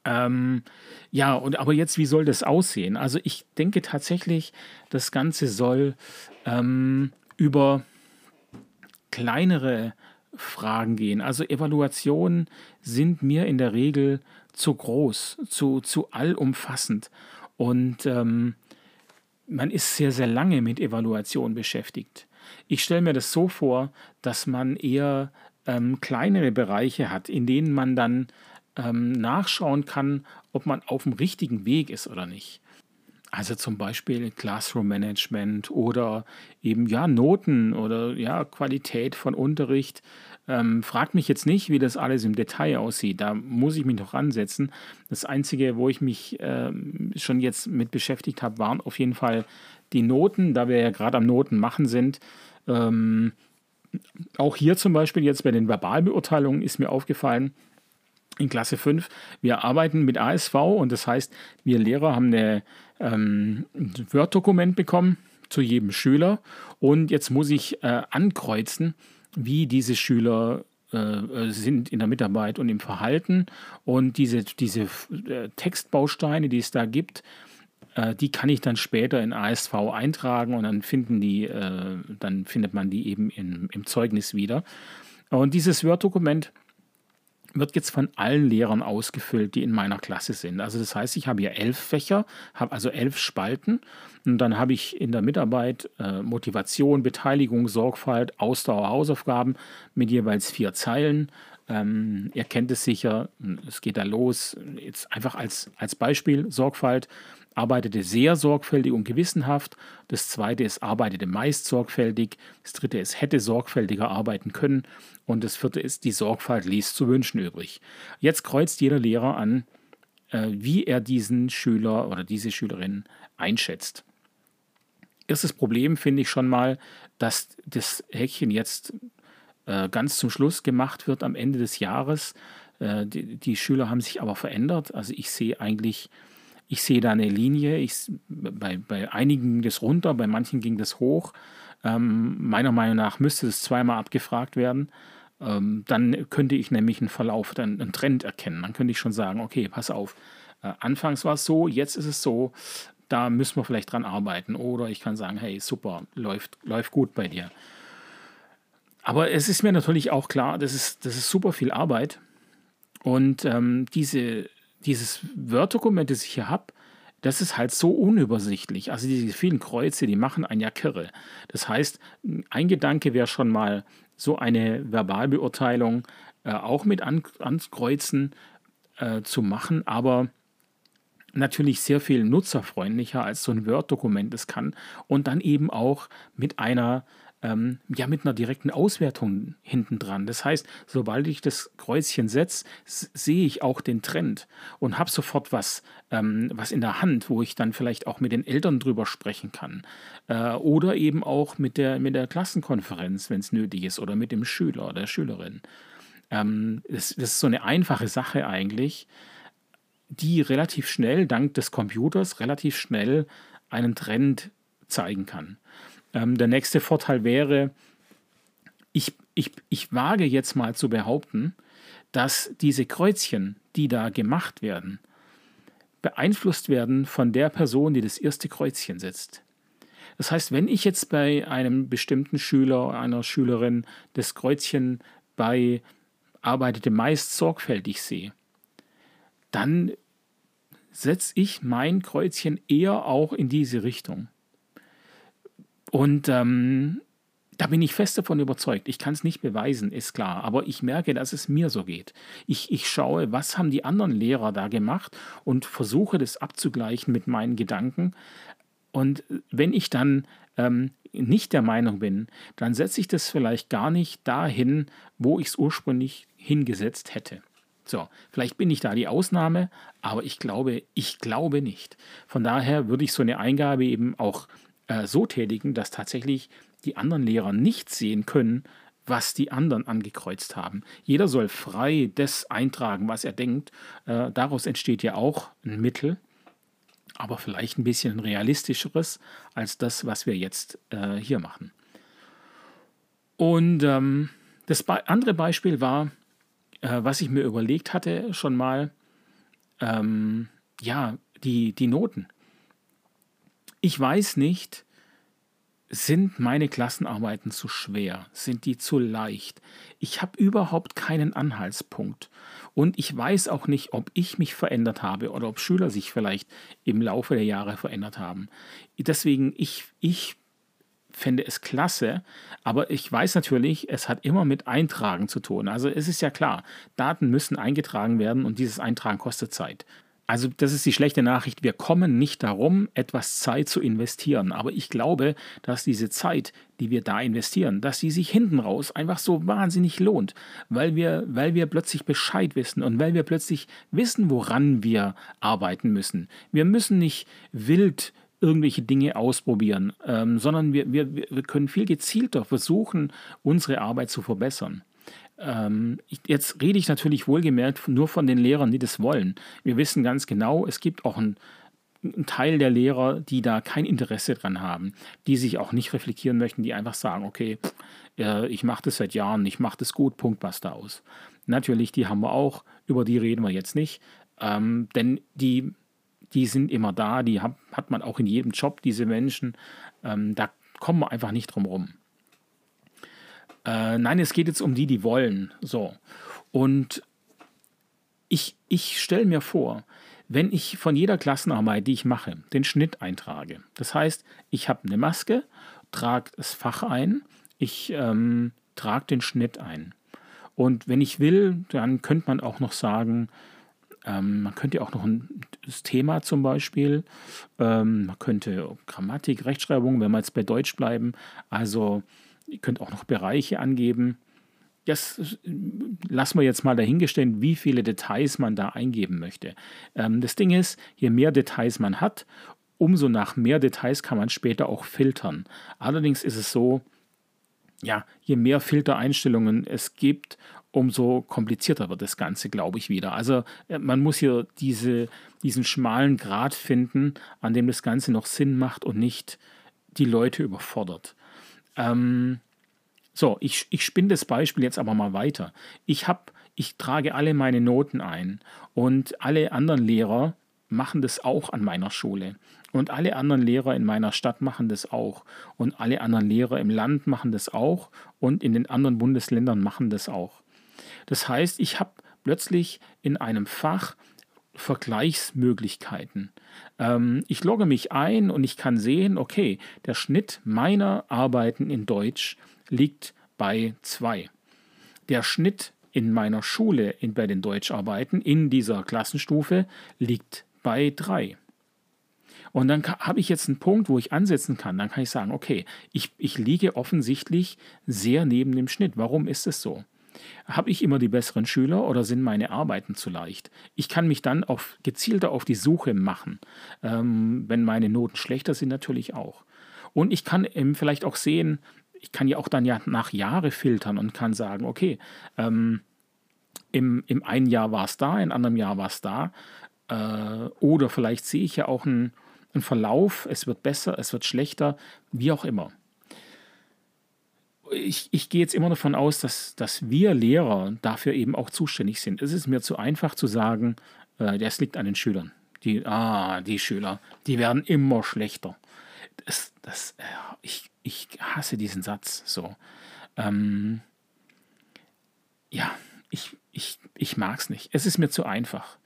Ähm, ja, und aber jetzt, wie soll das aussehen? Also ich denke tatsächlich, das Ganze soll ähm, über kleinere Fragen gehen. Also Evaluationen sind mir in der Regel zu groß, zu, zu allumfassend. Und ähm, man ist sehr, sehr lange mit Evaluation beschäftigt. Ich stelle mir das so vor, dass man eher ähm, kleinere Bereiche hat, in denen man dann ähm, nachschauen kann, ob man auf dem richtigen Weg ist oder nicht. Also zum Beispiel Classroom Management oder eben ja Noten oder ja Qualität von Unterricht. Ähm, fragt mich jetzt nicht, wie das alles im Detail aussieht. Da muss ich mich noch ransetzen. Das Einzige, wo ich mich ähm, schon jetzt mit beschäftigt habe, waren auf jeden Fall die Noten, da wir ja gerade am Noten machen sind. Ähm, auch hier zum Beispiel jetzt bei den Verbalbeurteilungen ist mir aufgefallen, in Klasse 5. Wir arbeiten mit ASV und das heißt, wir Lehrer haben eine, ähm, ein Word-Dokument bekommen zu jedem Schüler und jetzt muss ich äh, ankreuzen, wie diese Schüler äh, äh sind in der Mitarbeit und im Verhalten und diese, diese äh, Textbausteine, die es da gibt, die kann ich dann später in ASV eintragen und dann finden die, dann findet man die eben in, im Zeugnis wieder. Und dieses Word-Dokument wird jetzt von allen Lehrern ausgefüllt, die in meiner Klasse sind. Also das heißt, ich habe hier elf Fächer, habe also elf Spalten und dann habe ich in der Mitarbeit äh, Motivation, Beteiligung, Sorgfalt, Ausdauer, Hausaufgaben mit jeweils vier Zeilen. Ähm, ihr kennt es sicher, es geht da los. Jetzt einfach als, als Beispiel Sorgfalt arbeitete sehr sorgfältig und gewissenhaft. Das zweite ist, arbeitete meist sorgfältig. Das dritte ist, hätte sorgfältiger arbeiten können. Und das vierte ist, die Sorgfalt ließ zu wünschen übrig. Jetzt kreuzt jeder Lehrer an, äh, wie er diesen Schüler oder diese Schülerin einschätzt. Erstes Problem finde ich schon mal, dass das Häkchen jetzt äh, ganz zum Schluss gemacht wird am Ende des Jahres. Äh, die, die Schüler haben sich aber verändert. Also ich sehe eigentlich ich sehe da eine Linie. Ich, bei, bei einigen ging das runter, bei manchen ging das hoch. Ähm, meiner Meinung nach müsste es zweimal abgefragt werden. Ähm, dann könnte ich nämlich einen Verlauf, dann einen Trend erkennen. Dann könnte ich schon sagen, okay, pass auf. Äh, anfangs war es so, jetzt ist es so. da müssen wir vielleicht dran arbeiten. Oder ich kann sagen, hey, super, läuft, läuft gut bei dir. Aber es ist mir natürlich auch klar, das ist, das ist super viel Arbeit. Und ähm, diese, dieses Word-Dokument, das ich hier habe, das ist halt so unübersichtlich. Also diese vielen Kreuze, die machen einen ja kirre. Das heißt, ein Gedanke wäre schon mal so eine Verbalbeurteilung äh, auch mit an, ankreuzen äh, zu machen, aber natürlich sehr viel nutzerfreundlicher als so ein Word-Dokument es kann und dann eben auch mit einer ähm, ja mit einer direkten Auswertung hinten dran. Das heißt, sobald ich das Kreuzchen setze, sehe ich auch den Trend und habe sofort was, ähm, was in der Hand, wo ich dann vielleicht auch mit den Eltern drüber sprechen kann. Äh, oder eben auch mit der, mit der Klassenkonferenz, wenn es nötig ist, oder mit dem Schüler oder der Schülerin. Ähm, das, das ist so eine einfache Sache eigentlich, die relativ schnell, dank des Computers, relativ schnell einen Trend zeigen kann. Ähm, der nächste Vorteil wäre, ich, ich, ich wage jetzt mal zu behaupten, dass diese Kreuzchen, die da gemacht werden, beeinflusst werden von der Person, die das erste Kreuzchen setzt. Das heißt, wenn ich jetzt bei einem bestimmten Schüler, einer Schülerin das Kreuzchen bei arbeitete meist sorgfältig sehe, dann setze ich mein Kreuzchen eher auch in diese Richtung. Und ähm, da bin ich fest davon überzeugt. Ich kann es nicht beweisen, ist klar, aber ich merke, dass es mir so geht. Ich, ich schaue, was haben die anderen Lehrer da gemacht und versuche das abzugleichen mit meinen Gedanken. Und wenn ich dann ähm, nicht der Meinung bin, dann setze ich das vielleicht gar nicht dahin, wo ich es ursprünglich hingesetzt hätte. So, vielleicht bin ich da die Ausnahme, aber ich glaube, ich glaube nicht. Von daher würde ich so eine Eingabe eben auch äh, so tätigen, dass tatsächlich die anderen Lehrer nicht sehen können, was die anderen angekreuzt haben. Jeder soll frei das eintragen, was er denkt. Äh, daraus entsteht ja auch ein Mittel, aber vielleicht ein bisschen realistischeres als das, was wir jetzt äh, hier machen. Und ähm, das Be andere Beispiel war, äh, was ich mir überlegt hatte schon mal, ähm, ja, die, die Noten. Ich weiß nicht, sind meine Klassenarbeiten zu schwer? Sind die zu leicht? Ich habe überhaupt keinen Anhaltspunkt. Und ich weiß auch nicht, ob ich mich verändert habe oder ob Schüler sich vielleicht im Laufe der Jahre verändert haben. Deswegen, ich, ich fände es klasse, aber ich weiß natürlich, es hat immer mit Eintragen zu tun. Also es ist ja klar, Daten müssen eingetragen werden und dieses Eintragen kostet Zeit. Also das ist die schlechte Nachricht. Wir kommen nicht darum, etwas Zeit zu investieren. Aber ich glaube, dass diese Zeit, die wir da investieren, dass sie sich hinten raus einfach so wahnsinnig lohnt, weil wir, weil wir plötzlich Bescheid wissen und weil wir plötzlich wissen, woran wir arbeiten müssen. Wir müssen nicht wild irgendwelche Dinge ausprobieren, ähm, sondern wir, wir, wir können viel gezielter versuchen, unsere Arbeit zu verbessern. Ähm, ich, jetzt rede ich natürlich wohlgemerkt nur von den Lehrern, die das wollen. Wir wissen ganz genau, es gibt auch einen, einen Teil der Lehrer, die da kein Interesse dran haben, die sich auch nicht reflektieren möchten, die einfach sagen, okay, äh, ich mache das seit Jahren, ich mache das gut, Punkt, basta aus. Natürlich, die haben wir auch, über die reden wir jetzt nicht, ähm, denn die, die sind immer da, die hat, man auch in jedem Job, diese Menschen, ähm, da kommen wir einfach nicht drum rum. Äh, nein, es geht jetzt um die, die wollen. So. Und ich, ich stelle mir vor, wenn ich von jeder Klassenarbeit, die ich mache, den Schnitt eintrage. Das heißt, ich habe eine Maske, trage das Fach ein, ich ähm, trage den Schnitt ein. Und wenn ich will, dann könnte man auch noch sagen, ähm, man könnte auch noch ein das Thema zum Beispiel, ähm, man könnte Grammatik, Rechtschreibung, wenn wir jetzt bei Deutsch bleiben, also Ihr könnt auch noch Bereiche angeben. Das lassen wir jetzt mal dahingestellt, wie viele Details man da eingeben möchte. Ähm, das Ding ist, je mehr Details man hat, umso nach mehr Details kann man später auch filtern. Allerdings ist es so, ja, je mehr Filtereinstellungen es gibt, umso komplizierter wird das Ganze, glaube ich, wieder. Also äh, man muss hier diese, diesen schmalen Grad finden, an dem das Ganze noch Sinn macht und nicht die Leute überfordert. Ähm, so, ich, ich spinne das Beispiel jetzt aber mal weiter. Ich habe, ich trage alle meine Noten ein und alle anderen Lehrer machen das auch an meiner Schule. Und alle anderen Lehrer in meiner Stadt machen das auch. Und alle anderen Lehrer im Land machen das auch. Und in den anderen Bundesländern machen das auch. Das heißt, ich habe plötzlich in einem Fach Vergleichsmöglichkeiten. Ähm, ich logge mich ein und ich kann sehen, okay, der Schnitt meiner Arbeiten in Deutsch liegt bei 2. Der Schnitt in meiner Schule in, bei den Deutscharbeiten in dieser Klassenstufe liegt bei 3. Und dann habe ich jetzt einen Punkt, wo ich ansetzen kann. Dann kann ich sagen, okay, ich, ich liege offensichtlich sehr neben dem Schnitt. Warum ist es so? Habe ich immer die besseren Schüler oder sind meine Arbeiten zu leicht? Ich kann mich dann auf, gezielter auf die Suche machen. Ähm, wenn meine Noten schlechter sind, natürlich auch. Und ich kann ähm, vielleicht auch sehen, ich kann ja auch dann ja nach Jahre filtern und kann sagen, okay, ähm, im, im einen Jahr war es da, im anderen Jahr war es da. Äh, oder vielleicht sehe ich ja auch einen, einen Verlauf, es wird besser, es wird schlechter, wie auch immer. Ich, ich, gehe jetzt immer davon aus, dass, dass wir Lehrer dafür eben auch zuständig sind. Es ist mir zu einfach zu sagen, äh, das liegt an den Schülern. Die, ah, die Schüler, die werden immer schlechter. Das, das, äh, ich, ich hasse diesen Satz so. Ähm, ja, ich, ich, ich mag es nicht. Es ist mir zu einfach.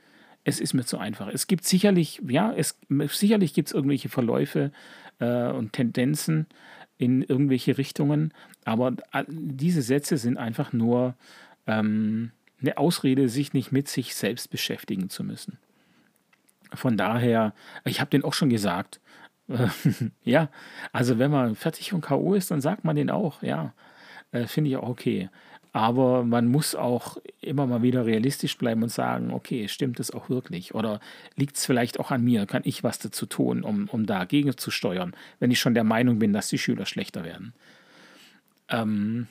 Es ist mir zu einfach. Es gibt sicherlich, ja, es, sicherlich gibt es irgendwelche Verläufe äh, und Tendenzen in irgendwelche Richtungen, aber diese Sätze sind einfach nur ähm, eine Ausrede, sich nicht mit sich selbst beschäftigen zu müssen. Von daher, ich habe den auch schon gesagt, (laughs) ja, also wenn man fertig und K.O. ist, dann sagt man den auch, ja. Äh, Finde ich auch okay. Aber man muss auch immer mal wieder realistisch bleiben und sagen, okay, stimmt es auch wirklich? Oder liegt es vielleicht auch an mir? Kann ich was dazu tun, um, um dagegen zu steuern, wenn ich schon der Meinung bin, dass die Schüler schlechter werden? Ähm,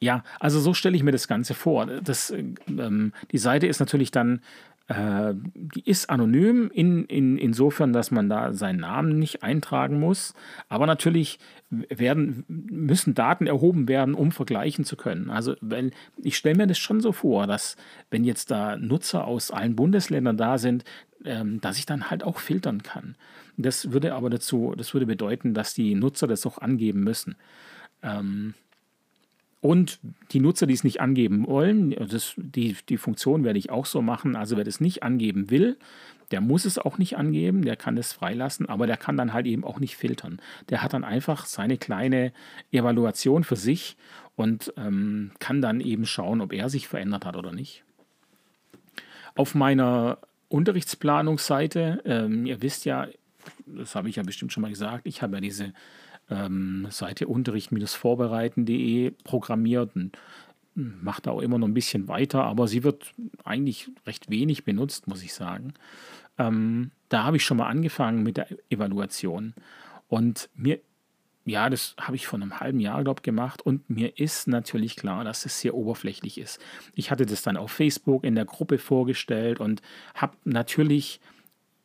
ja, also so stelle ich mir das Ganze vor. Das, ähm, die Seite ist natürlich dann äh, die ist anonym in, in, insofern, dass man da seinen Namen nicht eintragen muss. Aber natürlich werden, müssen Daten erhoben werden, um vergleichen zu können. Also wenn, ich stelle mir das schon so vor, dass wenn jetzt da Nutzer aus allen Bundesländern da sind, ähm, dass ich dann halt auch filtern kann. Das würde aber dazu, das würde bedeuten, dass die Nutzer das auch angeben müssen. Ähm, und die Nutzer, die es nicht angeben wollen, das, die, die Funktion werde ich auch so machen. Also wer das nicht angeben will, der muss es auch nicht angeben, der kann es freilassen, aber der kann dann halt eben auch nicht filtern. Der hat dann einfach seine kleine Evaluation für sich und ähm, kann dann eben schauen, ob er sich verändert hat oder nicht. Auf meiner Unterrichtsplanungsseite, ähm, ihr wisst ja, das habe ich ja bestimmt schon mal gesagt, ich habe ja diese ähm, Seite unterricht-vorbereiten.de programmiert und macht da auch immer noch ein bisschen weiter, aber sie wird eigentlich recht wenig benutzt, muss ich sagen. Ähm, da habe ich schon mal angefangen mit der Evaluation und mir, ja, das habe ich vor einem halben Jahr, glaube ich, gemacht und mir ist natürlich klar, dass es sehr oberflächlich ist. Ich hatte das dann auf Facebook in der Gruppe vorgestellt und habe natürlich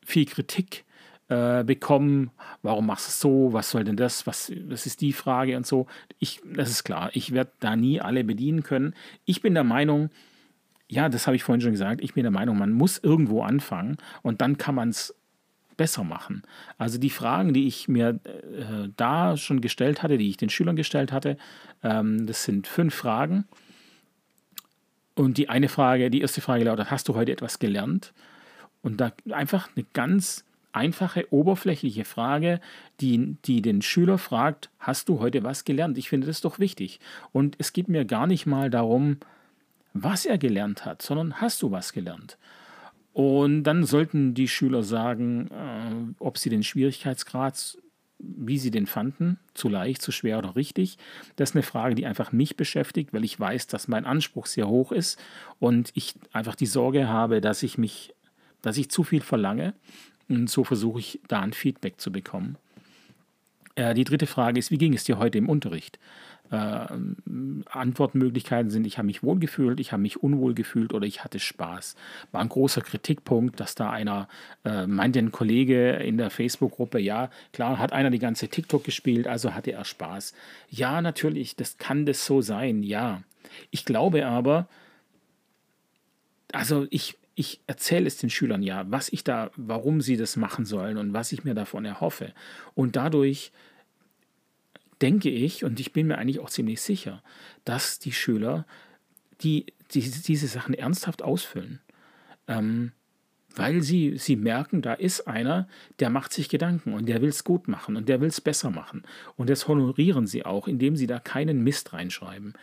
viel Kritik äh, bekommen. Warum machst du es so? Was soll denn das? Was, was ist die Frage und so? Ich, das ist klar, ich werde da nie alle bedienen können. Ich bin der Meinung, ja, das habe ich vorhin schon gesagt, ich bin der Meinung, man muss irgendwo anfangen und dann kann man es besser machen. Also die Fragen, die ich mir äh, da schon gestellt hatte, die ich den Schülern gestellt hatte, ähm, das sind fünf Fragen. Und die eine Frage, die erste Frage lautet, hast du heute etwas gelernt? Und da einfach eine ganz einfache, oberflächliche Frage, die, die den Schüler fragt, hast du heute was gelernt? Ich finde das doch wichtig. Und es geht mir gar nicht mal darum, was er gelernt hat, sondern hast du was gelernt? Und dann sollten die Schüler sagen, äh, ob sie den Schwierigkeitsgrad, wie sie den fanden, zu leicht, zu schwer oder richtig. Das ist eine Frage, die einfach mich beschäftigt, weil ich weiß, dass mein Anspruch sehr hoch ist und ich einfach die Sorge habe, dass ich mich, dass ich zu viel verlange und so versuche ich da ein Feedback zu bekommen. Äh, die dritte Frage ist, wie ging es dir heute im Unterricht? Äh, Antwortmöglichkeiten sind, ich habe mich wohl gefühlt, ich habe mich unwohl gefühlt oder ich hatte Spaß. War ein großer Kritikpunkt, dass da einer, äh, meinte ein Kollege in der Facebook-Gruppe, ja, klar, hat einer die ganze TikTok gespielt, also hatte er Spaß. Ja, natürlich, das kann das so sein, ja. Ich glaube aber, also ich, ich erzähle es den Schülern ja, was ich da, warum sie das machen sollen und was ich mir davon erhoffe. Und dadurch denke ich, und ich bin mir eigentlich auch ziemlich sicher, dass die Schüler die, die diese Sachen ernsthaft ausfüllen. Ähm, weil sie, sie merken, da ist einer, der macht sich Gedanken und der will es gut machen und der will es besser machen. Und das honorieren sie auch, indem sie da keinen Mist reinschreiben.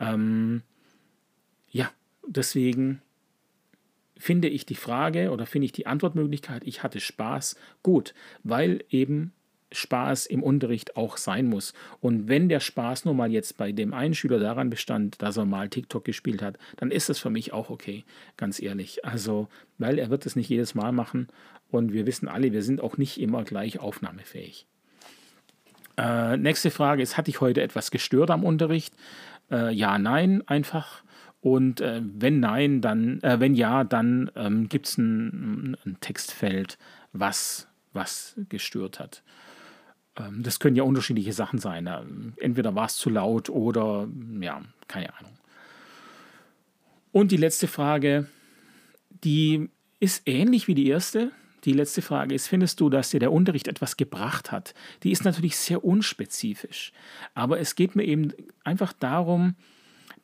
Ähm, ja, deswegen finde ich die Frage oder finde ich die Antwortmöglichkeit, ich hatte Spaß, gut, weil eben Spaß im Unterricht auch sein muss. Und wenn der Spaß nur mal jetzt bei dem einen Schüler daran bestand, dass er mal TikTok gespielt hat, dann ist das für mich auch okay, ganz ehrlich. Also, weil er wird es nicht jedes Mal machen und wir wissen alle, wir sind auch nicht immer gleich aufnahmefähig. Äh, nächste Frage ist, hatte ich heute etwas gestört am Unterricht? Äh, ja, nein, einfach. Und äh, wenn nein, dann, äh, wenn ja, dann ähm, gibt es ein, ein Textfeld, was was gestört hat. Ähm, das können ja unterschiedliche Sachen sein. Entweder war es zu laut oder ja, keine Ahnung. Und die letzte Frage, die ist ähnlich wie die erste. Die letzte Frage ist, findest du, dass dir der Unterricht etwas gebracht hat? Die ist natürlich sehr unspezifisch. Aber es geht mir eben einfach darum,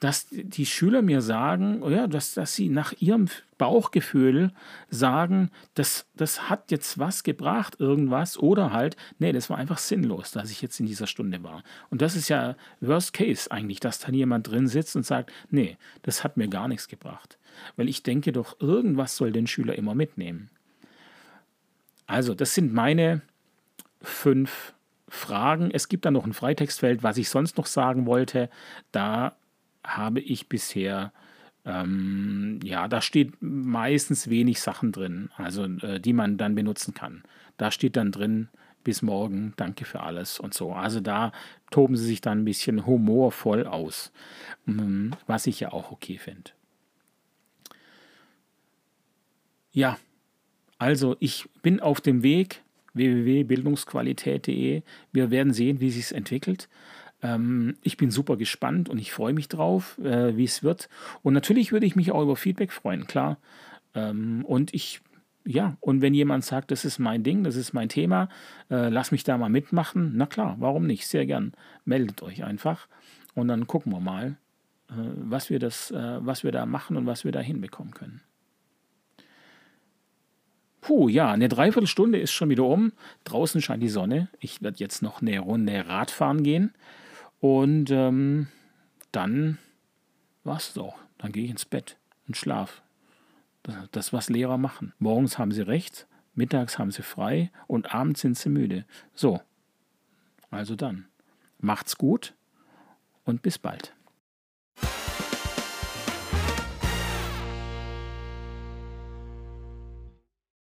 dass die Schüler mir sagen, ja, dass, dass sie nach ihrem Bauchgefühl sagen, das, das hat jetzt was gebracht, irgendwas, oder halt, nee, das war einfach sinnlos, dass ich jetzt in dieser Stunde war. Und das ist ja Worst Case eigentlich, dass dann jemand drin sitzt und sagt, nee, das hat mir gar nichts gebracht. Weil ich denke doch, irgendwas soll den Schüler immer mitnehmen. Also, das sind meine fünf Fragen. Es gibt dann noch ein Freitextfeld, was ich sonst noch sagen wollte. Da habe ich bisher, ähm, ja, da steht meistens wenig Sachen drin, also äh, die man dann benutzen kann. Da steht dann drin, bis morgen, danke für alles und so. Also da toben sie sich dann ein bisschen humorvoll aus, ähm, was ich ja auch okay finde. Ja, also ich bin auf dem Weg www.bildungsqualität.de. Wir werden sehen, wie sich entwickelt. Ähm, ich bin super gespannt und ich freue mich drauf, äh, wie es wird. Und natürlich würde ich mich auch über Feedback freuen, klar. Ähm, und ich, ja, und wenn jemand sagt, das ist mein Ding, das ist mein Thema, äh, lass mich da mal mitmachen, na klar, warum nicht? Sehr gern. Meldet euch einfach und dann gucken wir mal, äh, was, wir das, äh, was wir da machen und was wir da hinbekommen können. Puh, ja, eine Dreiviertelstunde ist schon wieder um. Draußen scheint die Sonne. Ich werde jetzt noch eine Runde Radfahren gehen. Und ähm, dann war es auch. Dann gehe ich ins Bett und schlaf. Das, das, was Lehrer machen. Morgens haben sie recht, mittags haben sie frei und abends sind sie müde. So, also dann. Macht's gut und bis bald.